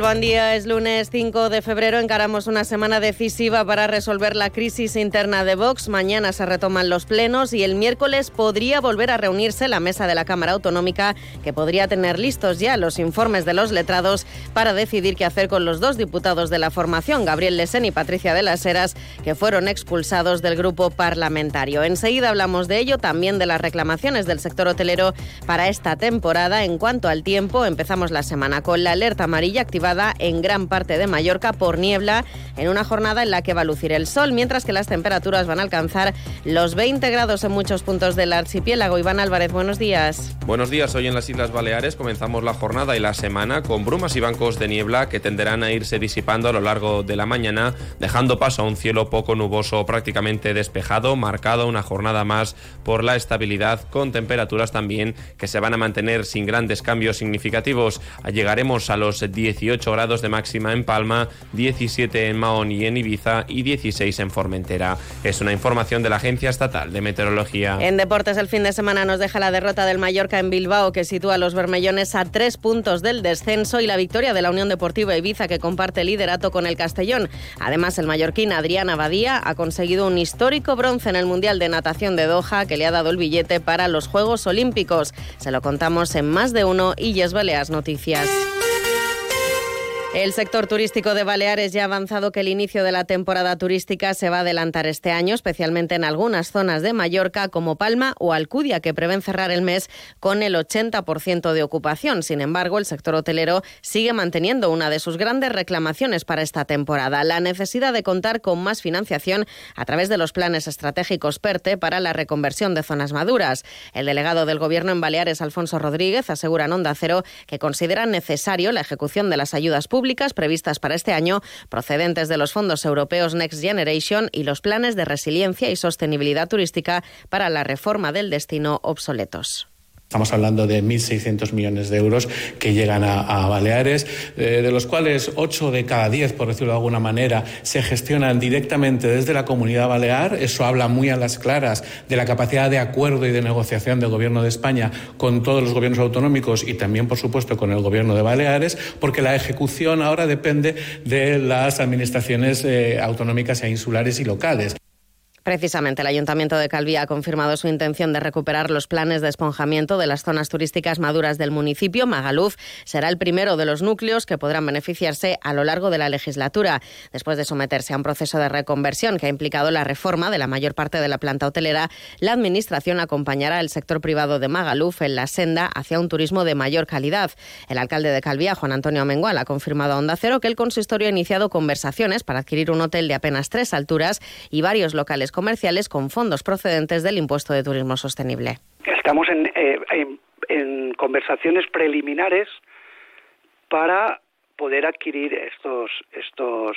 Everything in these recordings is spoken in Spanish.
Buen día, es lunes 5 de febrero. Encaramos una semana decisiva para resolver la crisis interna de Vox. Mañana se retoman los plenos y el miércoles podría volver a reunirse la mesa de la Cámara Autonómica, que podría tener listos ya los informes de los letrados para decidir qué hacer con los dos diputados de la formación, Gabriel Lesen y Patricia de las Heras, que fueron expulsados del grupo parlamentario. Enseguida hablamos de ello, también de las reclamaciones del sector hotelero para esta temporada. En cuanto al tiempo, empezamos la semana con la alerta amarilla activada en gran parte de Mallorca por niebla en una jornada en la que va a lucir el sol, mientras que las temperaturas van a alcanzar los 20 grados en muchos puntos del archipiélago. Iván Álvarez, buenos días. Buenos días. Hoy en las Islas Baleares comenzamos la jornada y la semana con brumas y bancos de niebla que tenderán a irse disipando a lo largo de la mañana, dejando paso a un cielo poco nuboso prácticamente despejado, marcado una jornada más por la estabilidad, con temperaturas también que se van a mantener sin grandes cambios significativos. Llegaremos a los 18 18 grados de máxima en Palma, 17 en Mahón y en Ibiza y 16 en Formentera. Es una información de la Agencia Estatal de Meteorología. En deportes el fin de semana nos deja la derrota del Mallorca en Bilbao que sitúa a los bermellones a tres puntos del descenso y la victoria de la Unión Deportiva Ibiza que comparte liderato con el Castellón. Además el mallorquín Adrián Abadía ha conseguido un histórico bronce en el Mundial de Natación de Doha que le ha dado el billete para los Juegos Olímpicos. Se lo contamos en más de uno y Yes Baleas Noticias. El sector turístico de Baleares ya ha avanzado que el inicio de la temporada turística se va a adelantar este año, especialmente en algunas zonas de Mallorca como Palma o Alcudia, que prevén cerrar el mes con el 80% de ocupación. Sin embargo, el sector hotelero sigue manteniendo una de sus grandes reclamaciones para esta temporada, la necesidad de contar con más financiación a través de los planes estratégicos PERTE para la reconversión de zonas maduras. El delegado del Gobierno en Baleares, Alfonso Rodríguez, asegura en Onda Cero que considera necesario la ejecución de las ayudas públicas previstas para este año procedentes de los fondos europeos Next Generation y los planes de resiliencia y sostenibilidad turística para la reforma del destino obsoletos. Estamos hablando de 1.600 millones de euros que llegan a, Baleares, eh, de los cuales 8 de cada 10, por decirlo de alguna manera, se gestionan directamente desde la comunidad balear. Eso habla muy a las claras de la capacidad de acuerdo y de negociación del Gobierno de España con todos los gobiernos autonómicos y también, por supuesto, con el Gobierno de Baleares, porque la ejecución ahora depende de las administraciones eh, autonómicas e insulares y locales. Precisamente el Ayuntamiento de Calví ha confirmado su intención de recuperar los planes de esponjamiento de las zonas turísticas maduras del municipio. Magaluf será el primero de los núcleos que podrán beneficiarse a lo largo de la legislatura, después de someterse a un proceso de reconversión que ha implicado la reforma de la mayor parte de la planta hotelera. La Administración acompañará al sector privado de Magaluf en la senda hacia un turismo de mayor calidad. El alcalde de Calví, Juan Antonio Mengual, ha confirmado a Onda Cero que el consistorio ha iniciado conversaciones para adquirir un hotel de apenas tres alturas y varios locales comerciales con fondos procedentes del impuesto de turismo sostenible. Estamos en, eh, en, conversaciones preliminares para poder adquirir estos estos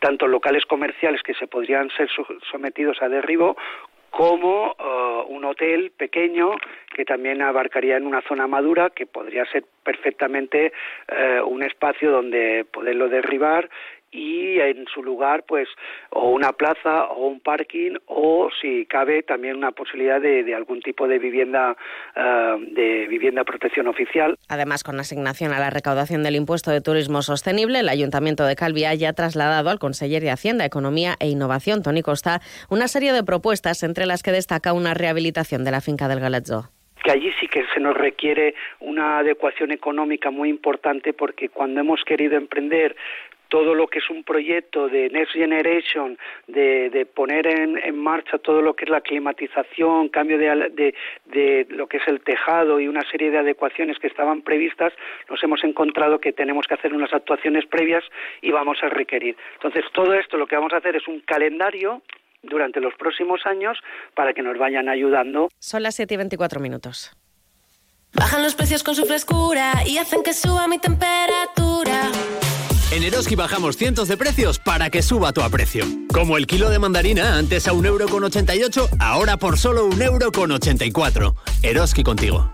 tanto locales comerciales que se podrían ser sometidos a derribo como eh, un hotel pequeño que también abarcaría en una zona madura que podría ser perfectamente eh, un espacio donde poderlo derribar y en su lugar pues o una plaza o un parking o si cabe también una posibilidad de, algún tipo de vivienda uh, de vivienda protección oficial. Además con asignación a la recaudación del impuesto de turismo sostenible, el Ayuntamiento de Calvia ya ha trasladado al conseller de Hacienda, Economía e Innovación, Tony Costa, una serie de propuestas entre las que destaca una rehabilitación de la finca del Galatzó que allí sí que se nos requiere una adecuación económica muy importante porque cuando hemos querido emprender todo lo que es un proyecto de Next Generation, de, poner en, marcha todo lo que es la climatización, cambio de, de, lo que es el tejado y una serie de adecuaciones que estaban previstas, nos hemos encontrado que tenemos que hacer unas actuaciones previas y vamos a requerir. Entonces, todo esto lo que vamos a hacer es un calendario durante los próximos años para que nos vayan ayudando. Son las 7 y 24 minutos. Bajan los precios con su frescura y hacen que suba mi temperatura. En Eroski bajamos cientos de precios para que suba tu aprecio. Como el kilo de mandarina, antes a 1,88€, ahora por solo 1,84€. Eroski contigo.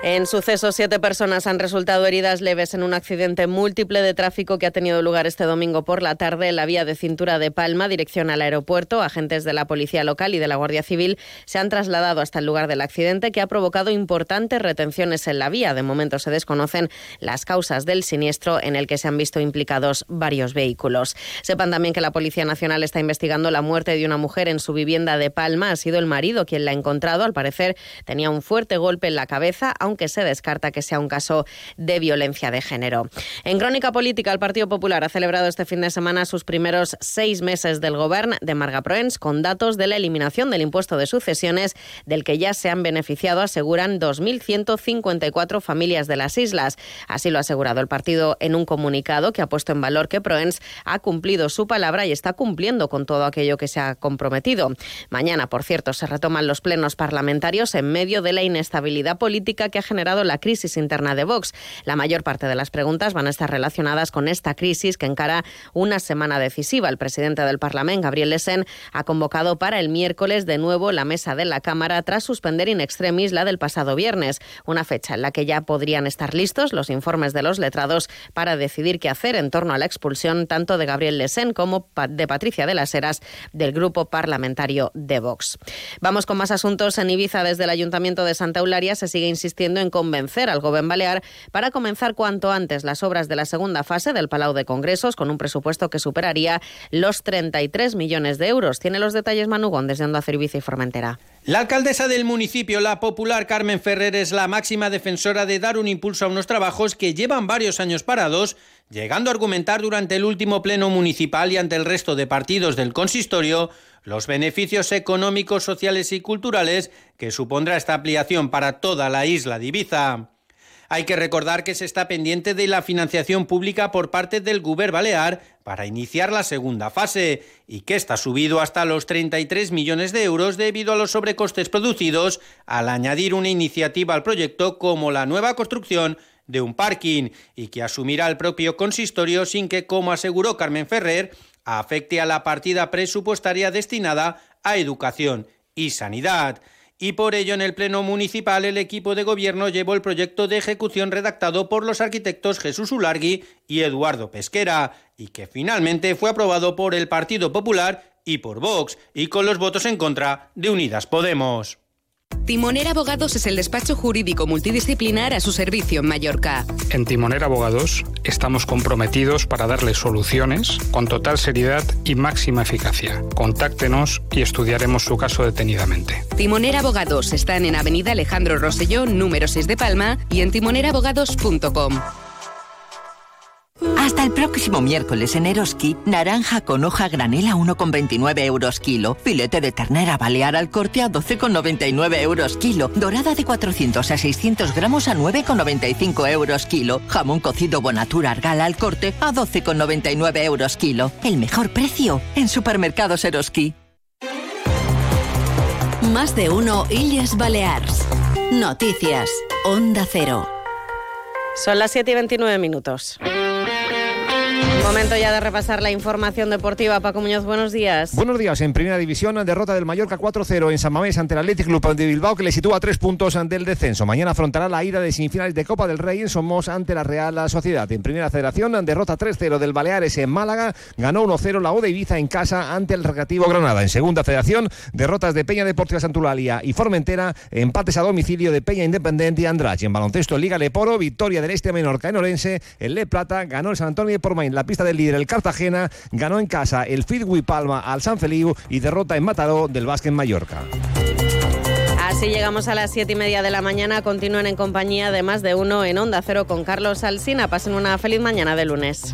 En suceso, siete personas han resultado heridas leves en un accidente múltiple de tráfico que ha tenido lugar este domingo por la tarde en la vía de cintura de Palma, dirección al aeropuerto. Agentes de la Policía Local y de la Guardia Civil se han trasladado hasta el lugar del accidente que ha provocado importantes retenciones en la vía. De momento se desconocen las causas del siniestro en el que se han visto implicados varios vehículos. Sepan también que la Policía Nacional está investigando la muerte de una mujer en su vivienda de Palma. Ha sido el marido quien la ha encontrado. Al parecer tenía un fuerte golpe en la cabeza aunque se descarta que sea un caso de violencia de género. En crónica política, el Partido Popular ha celebrado este fin de semana sus primeros seis meses del gobierno de Marga Proens con datos de la eliminación del impuesto de sucesiones del que ya se han beneficiado, aseguran 2.154 familias de las islas. Así lo ha asegurado el partido en un comunicado que ha puesto en valor que Proens ha cumplido su palabra y está cumpliendo con todo aquello que se ha comprometido. Mañana, por cierto, se retoman los plenos parlamentarios en medio de la inestabilidad política que ha generado la crisis interna de Vox. La mayor parte de las preguntas van a estar relacionadas con esta crisis que encara una semana decisiva. El presidente del Parlamento, Gabriel Lesen, ha convocado para el miércoles de nuevo la mesa de la Cámara tras suspender in extremis la del pasado viernes, una fecha en la que ya podrían estar listos los informes de los letrados para decidir qué hacer en torno a la expulsión tanto de Gabriel Lesen como de Patricia de las Heras del grupo parlamentario de Vox. Vamos con más asuntos. En Ibiza, desde el Ayuntamiento de Santa Eularia, se sigue insistiendo en convencer al Gobierno Balear para comenzar cuanto antes las obras de la segunda fase del Palau de Congresos con un presupuesto que superaría los 33 millones de euros. Tiene los detalles Manugón desde Onda Ibiza y Formentera. La alcaldesa del municipio, la popular Carmen Ferrer, es la máxima defensora de dar un impulso a unos trabajos que llevan varios años parados, llegando a argumentar durante el último pleno municipal y ante el resto de partidos del consistorio los beneficios económicos, sociales y culturales que supondrá esta ampliación para toda la isla de Ibiza. Hay que recordar que se está pendiente de la financiación pública por parte del Guber Balear para iniciar la segunda fase y que está subido hasta los 33 millones de euros debido a los sobrecostes producidos al añadir una iniciativa al proyecto como la nueva construcción de un parking y que asumirá el propio consistorio sin que, como aseguró Carmen Ferrer, afecte a la partida presupuestaria destinada a educación y sanidad. Y por ello en el Pleno Municipal el equipo de gobierno llevó el proyecto de ejecución redactado por los arquitectos Jesús Ulargui y Eduardo Pesquera, y que finalmente fue aprobado por el Partido Popular y por Vox, y con los votos en contra de Unidas Podemos. Timoner Abogados es el despacho jurídico multidisciplinar a su servicio en Mallorca. En Timoner Abogados estamos comprometidos para darle soluciones con total seriedad y máxima eficacia. Contáctenos y estudiaremos su caso detenidamente. Timoner Abogados están en Avenida Alejandro Rosellón, número 6 de Palma y en timonerabogados.com. Hasta el próximo miércoles en Eroski, naranja con hoja granela 1,29 euros kilo, filete de ternera balear al corte a 12,99 euros kilo, dorada de 400 a 600 gramos a 9,95 euros kilo, jamón cocido Bonatura Argala al corte a 12,99 euros kilo. El mejor precio en supermercados Eroski. Más de uno Illes Balears. Noticias. Onda Cero. Son las 7 y 29 minutos. Momento ya de repasar la información deportiva. Paco Muñoz, buenos días. Buenos días. En primera división, derrota del Mallorca 4-0 en San Mamés ante el Athletic Club de Bilbao, que le sitúa tres puntos ante el descenso. Mañana afrontará la ida de semifinales de Copa del Rey en Somos ante la Real Sociedad. En primera federación, derrota 3-0 del Baleares en Málaga. Ganó 1-0 la O de Ibiza en casa ante el Recreativo Granada. En segunda federación, derrotas de Peña Deportiva Santulalia y Formentera. Empates a domicilio de Peña Independiente y Andrach. En baloncesto, Liga Leporo, victoria del Este Menorca en Orense. El Le Plata ganó el San Antonio de Pormain. La pista del líder, el Cartagena, ganó en casa el Fidwi Palma al San Feliu y derrota en Mataró del Vázquez Mallorca. Así llegamos a las siete y media de la mañana. Continúen en compañía de más de uno en Onda Cero con Carlos Alsina. Pasen una feliz mañana de lunes.